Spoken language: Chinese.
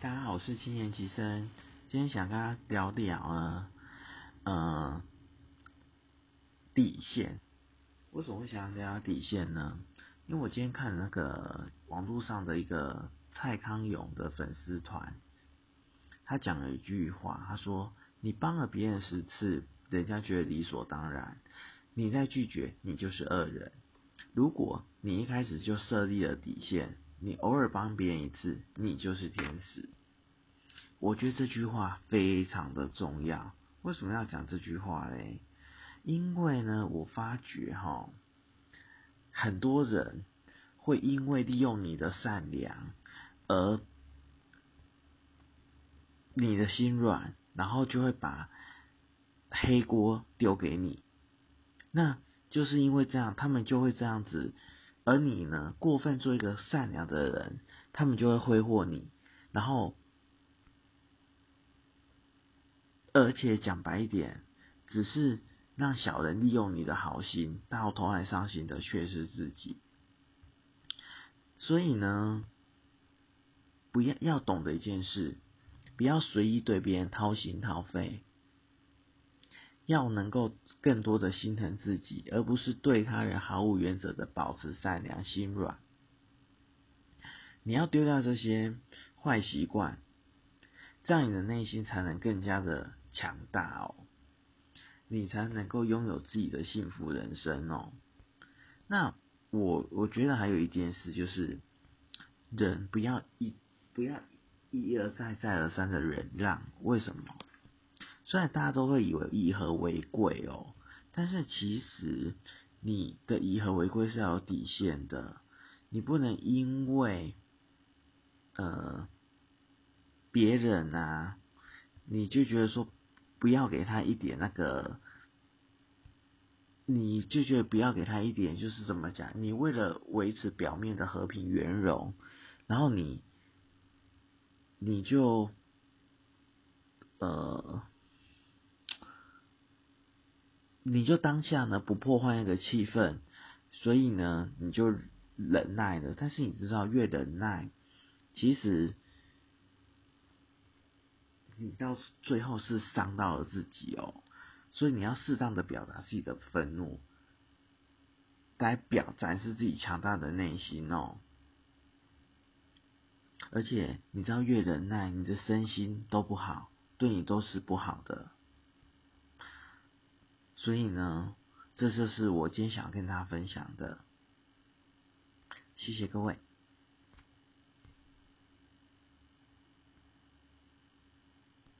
大家好，我是青年吉生，今天想跟大家聊聊呢，呃，底线。为什么会想聊聊底线呢？因为我今天看那个网络上的一个蔡康永的粉丝团，他讲了一句话，他说：“你帮了别人十次，人家觉得理所当然，你再拒绝，你就是恶人。如果你一开始就设立了底线。”你偶尔帮别人一次，你就是天使。我觉得这句话非常的重要。为什么要讲这句话嘞？因为呢，我发觉哈，很多人会因为利用你的善良，而你的心软，然后就会把黑锅丢给你。那就是因为这样，他们就会这样子。而你呢，过分做一个善良的人，他们就会挥霍你，然后，而且讲白一点，只是让小人利用你的好心，到头来伤心的却是自己。所以呢，不要要懂得一件事，不要随意对别人掏心掏肺。要能够更多的心疼自己，而不是对他人毫无原则的保持善良心软。你要丢掉这些坏习惯，这样你的内心才能更加的强大哦，你才能够拥有自己的幸福人生哦。那我我觉得还有一件事就是，人不要一不要一而再再而三的忍让，为什么？虽然大家都会以为以和为贵哦，但是其实你的以和为贵是要有底线的，你不能因为呃别人啊，你就觉得说不要给他一点那个，你就觉得不要给他一点，就是怎么讲？你为了维持表面的和平圆融，然后你你就呃。你就当下呢不破坏那个气氛，所以呢你就忍耐了。但是你知道越忍耐，其实你到最后是伤到了自己哦。所以你要适当的表达自己的愤怒，来表展示自己强大的内心哦。而且你知道越忍耐，你的身心都不好，对你都是不好的。所以呢，这就是我今天想要跟大家分享的。谢谢各位。